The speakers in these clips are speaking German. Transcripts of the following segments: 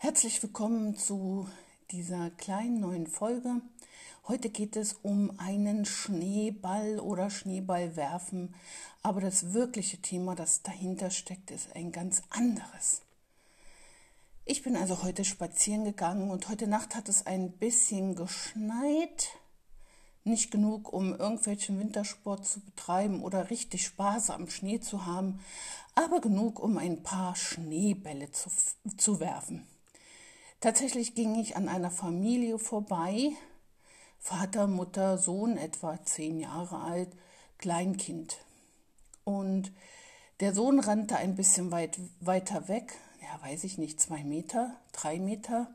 Herzlich willkommen zu dieser kleinen neuen Folge. Heute geht es um einen Schneeball oder Schneeballwerfen, aber das wirkliche Thema, das dahinter steckt, ist ein ganz anderes. Ich bin also heute spazieren gegangen und heute Nacht hat es ein bisschen geschneit. Nicht genug, um irgendwelchen Wintersport zu betreiben oder richtig Spaß am Schnee zu haben, aber genug, um ein paar Schneebälle zu, zu werfen. Tatsächlich ging ich an einer Familie vorbei, Vater, Mutter, Sohn, etwa zehn Jahre alt, Kleinkind. Und der Sohn rannte ein bisschen weit, weiter weg, ja, weiß ich nicht, zwei Meter, drei Meter.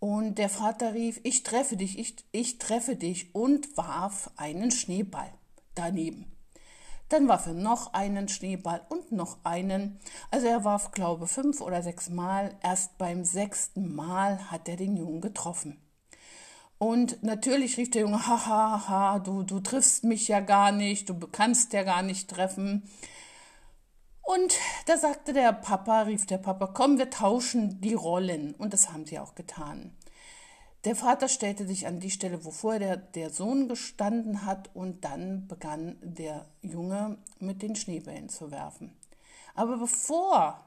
Und der Vater rief, ich treffe dich, ich, ich treffe dich und warf einen Schneeball daneben. Dann warf er noch einen Schneeball und noch einen. Also er warf, glaube ich, fünf oder sechs Mal. Erst beim sechsten Mal hat er den Jungen getroffen. Und natürlich rief der Junge, haha, ha, du, du triffst mich ja gar nicht, du kannst ja gar nicht treffen. Und da sagte der Papa, rief der Papa, komm, wir tauschen die Rollen. Und das haben sie auch getan. Der Vater stellte sich an die Stelle, wo vorher der, der Sohn gestanden hat, und dann begann der Junge mit den Schneebällen zu werfen. Aber bevor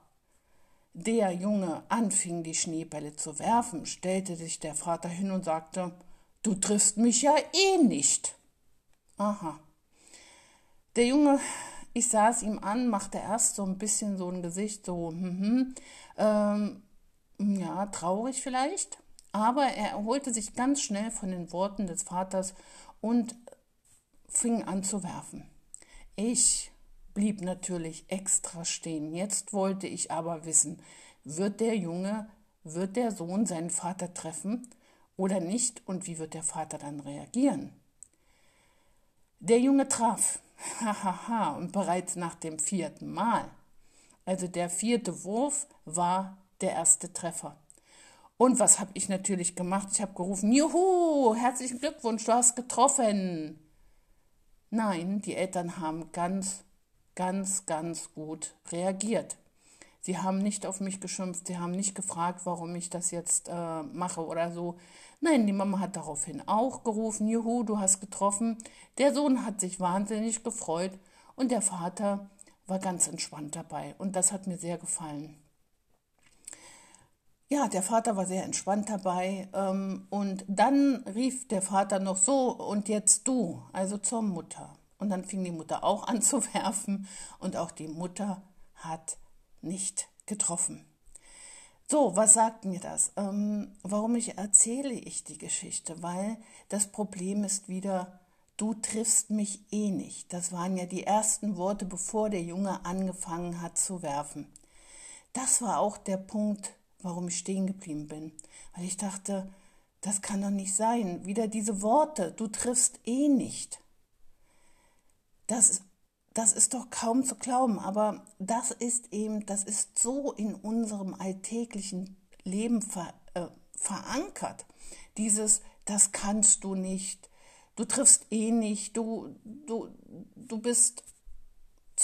der Junge anfing, die Schneebälle zu werfen, stellte sich der Vater hin und sagte, Du triffst mich ja eh nicht. Aha. Der Junge, ich sah es ihm an, machte erst so ein bisschen so ein Gesicht, so, hm, hm, ähm, ja, traurig vielleicht. Aber er erholte sich ganz schnell von den Worten des Vaters und fing an zu werfen. Ich blieb natürlich extra stehen. Jetzt wollte ich aber wissen, wird der Junge, wird der Sohn seinen Vater treffen oder nicht und wie wird der Vater dann reagieren? Der Junge traf, hahaha, und bereits nach dem vierten Mal. Also der vierte Wurf war der erste Treffer. Und was habe ich natürlich gemacht? Ich habe gerufen, Juhu, herzlichen Glückwunsch, du hast getroffen. Nein, die Eltern haben ganz, ganz, ganz gut reagiert. Sie haben nicht auf mich geschimpft, sie haben nicht gefragt, warum ich das jetzt äh, mache oder so. Nein, die Mama hat daraufhin auch gerufen, Juhu, du hast getroffen. Der Sohn hat sich wahnsinnig gefreut und der Vater war ganz entspannt dabei. Und das hat mir sehr gefallen. Ja, der Vater war sehr entspannt dabei. Ähm, und dann rief der Vater noch so, und jetzt du, also zur Mutter. Und dann fing die Mutter auch an zu werfen und auch die Mutter hat nicht getroffen. So, was sagt mir das? Ähm, warum ich erzähle ich die Geschichte? Weil das Problem ist wieder, du triffst mich eh nicht. Das waren ja die ersten Worte, bevor der Junge angefangen hat zu werfen. Das war auch der Punkt, warum ich stehen geblieben bin. Weil ich dachte, das kann doch nicht sein. Wieder diese Worte, du triffst eh nicht. Das, das ist doch kaum zu glauben, aber das ist eben, das ist so in unserem alltäglichen Leben ver, äh, verankert. Dieses, das kannst du nicht, du triffst eh nicht, du, du, du bist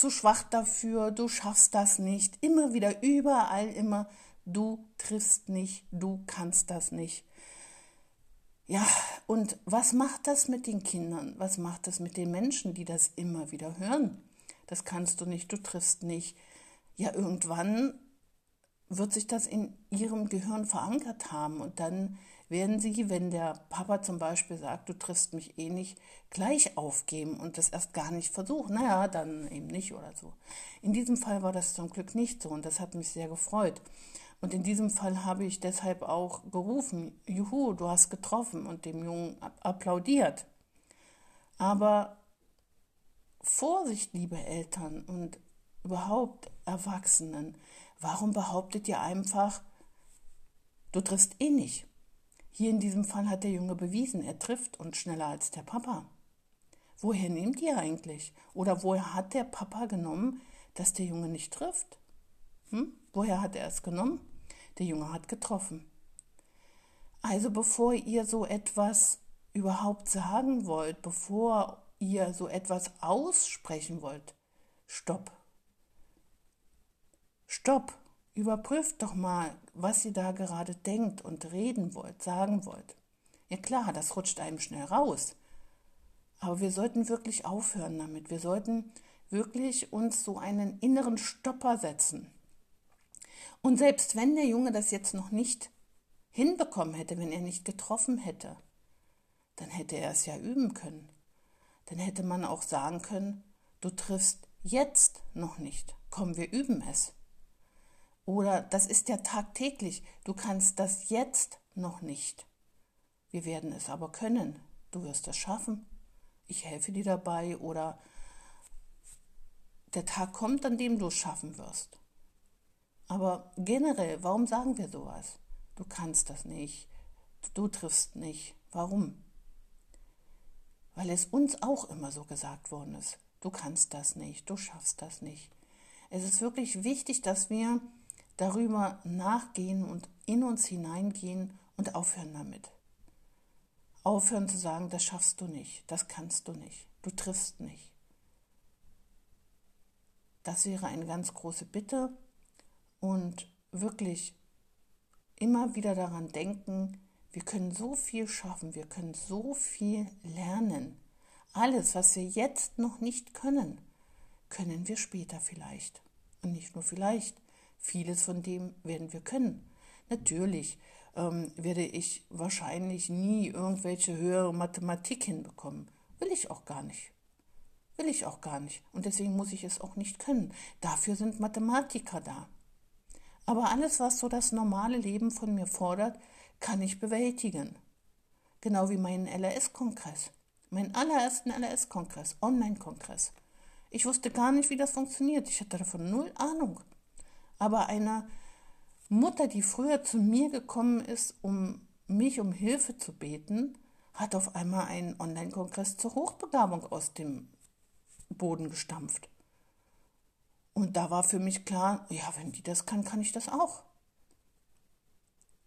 zu schwach dafür, du schaffst das nicht. Immer wieder, überall immer du triffst nicht, du kannst das nicht. Ja, und was macht das mit den Kindern? Was macht das mit den Menschen, die das immer wieder hören? Das kannst du nicht, du triffst nicht. Ja, irgendwann wird sich das in ihrem Gehirn verankert haben und dann werden sie, wenn der Papa zum Beispiel sagt, du triffst mich eh nicht, gleich aufgeben und das erst gar nicht versuchen. Naja, dann eben nicht oder so. In diesem Fall war das zum Glück nicht so und das hat mich sehr gefreut. Und in diesem Fall habe ich deshalb auch gerufen, Juhu, du hast getroffen und dem Jungen applaudiert. Aber Vorsicht, liebe Eltern und überhaupt Erwachsenen, warum behauptet ihr einfach, du triffst eh nicht? Hier in diesem Fall hat der Junge bewiesen, er trifft und schneller als der Papa. Woher nehmt ihr eigentlich? Oder woher hat der Papa genommen, dass der Junge nicht trifft? Hm? Woher hat er es genommen? Der Junge hat getroffen. Also bevor ihr so etwas überhaupt sagen wollt, bevor ihr so etwas aussprechen wollt, stopp. Stopp. Überprüft doch mal, was ihr da gerade denkt und reden wollt, sagen wollt. Ja klar, das rutscht einem schnell raus. Aber wir sollten wirklich aufhören damit. Wir sollten wirklich uns so einen inneren Stopper setzen. Und selbst wenn der Junge das jetzt noch nicht hinbekommen hätte, wenn er nicht getroffen hätte, dann hätte er es ja üben können. Dann hätte man auch sagen können, du triffst jetzt noch nicht. Komm, wir üben es. Oder das ist ja tagtäglich. Du kannst das jetzt noch nicht. Wir werden es aber können. Du wirst es schaffen. Ich helfe dir dabei oder der Tag kommt, an dem du es schaffen wirst. Aber generell, warum sagen wir sowas? Du kannst das nicht. Du triffst nicht. Warum? Weil es uns auch immer so gesagt worden ist. Du kannst das nicht. Du schaffst das nicht. Es ist wirklich wichtig, dass wir darüber nachgehen und in uns hineingehen und aufhören damit. Aufhören zu sagen, das schaffst du nicht, das kannst du nicht, du triffst nicht. Das wäre eine ganz große Bitte und wirklich immer wieder daran denken, wir können so viel schaffen, wir können so viel lernen. Alles, was wir jetzt noch nicht können, können wir später vielleicht. Und nicht nur vielleicht, Vieles von dem werden wir können. Natürlich ähm, werde ich wahrscheinlich nie irgendwelche höhere Mathematik hinbekommen. Will ich auch gar nicht. Will ich auch gar nicht. Und deswegen muss ich es auch nicht können. Dafür sind Mathematiker da. Aber alles, was so das normale Leben von mir fordert, kann ich bewältigen. Genau wie meinen LRS-Kongress. Meinen allerersten LRS-Kongress, Online-Kongress. Ich wusste gar nicht, wie das funktioniert. Ich hatte davon null Ahnung. Aber eine Mutter, die früher zu mir gekommen ist, um mich um Hilfe zu beten, hat auf einmal einen Online-Kongress zur Hochbegabung aus dem Boden gestampft. Und da war für mich klar, ja, wenn die das kann, kann ich das auch.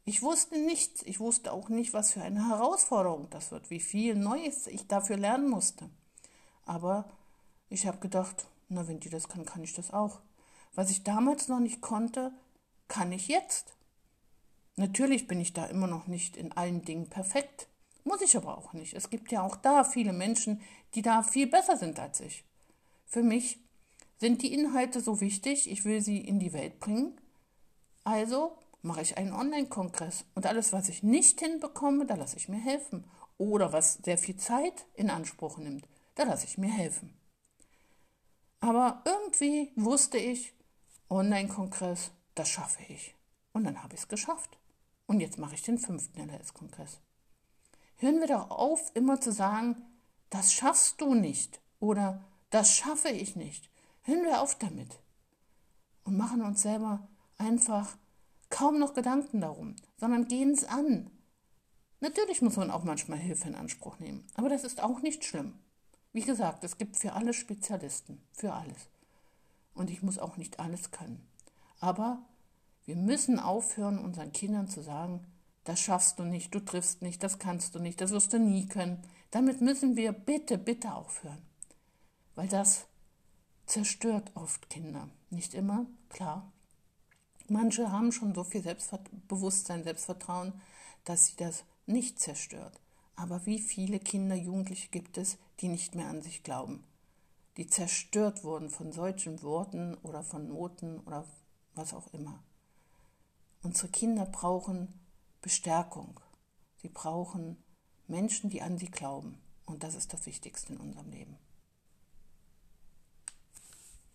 Ich wusste nichts. Ich wusste auch nicht, was für eine Herausforderung das wird, wie viel Neues ich dafür lernen musste. Aber ich habe gedacht, na, wenn die das kann, kann ich das auch. Was ich damals noch nicht konnte, kann ich jetzt. Natürlich bin ich da immer noch nicht in allen Dingen perfekt. Muss ich aber auch nicht. Es gibt ja auch da viele Menschen, die da viel besser sind als ich. Für mich sind die Inhalte so wichtig, ich will sie in die Welt bringen. Also mache ich einen Online-Kongress. Und alles, was ich nicht hinbekomme, da lasse ich mir helfen. Oder was sehr viel Zeit in Anspruch nimmt, da lasse ich mir helfen. Aber irgendwie wusste ich, Online-Kongress, das schaffe ich. Und dann habe ich es geschafft. Und jetzt mache ich den fünften LS-Kongress. Hören wir doch auf, immer zu sagen, das schaffst du nicht oder das schaffe ich nicht. Hören wir auf damit und machen uns selber einfach kaum noch Gedanken darum, sondern gehen es an. Natürlich muss man auch manchmal Hilfe in Anspruch nehmen, aber das ist auch nicht schlimm. Wie gesagt, es gibt für alle Spezialisten, für alles und ich muss auch nicht alles können. Aber wir müssen aufhören, unseren Kindern zu sagen, das schaffst du nicht, du triffst nicht, das kannst du nicht, das wirst du nie können. Damit müssen wir bitte, bitte aufhören. Weil das zerstört oft Kinder. Nicht immer, klar. Manche haben schon so viel Selbstbewusstsein, Selbstvertrauen, dass sie das nicht zerstört. Aber wie viele Kinder, Jugendliche gibt es, die nicht mehr an sich glauben? Die zerstört wurden von solchen Worten oder von Noten oder was auch immer. Unsere Kinder brauchen Bestärkung. Sie brauchen Menschen, die an sie glauben. Und das ist das Wichtigste in unserem Leben.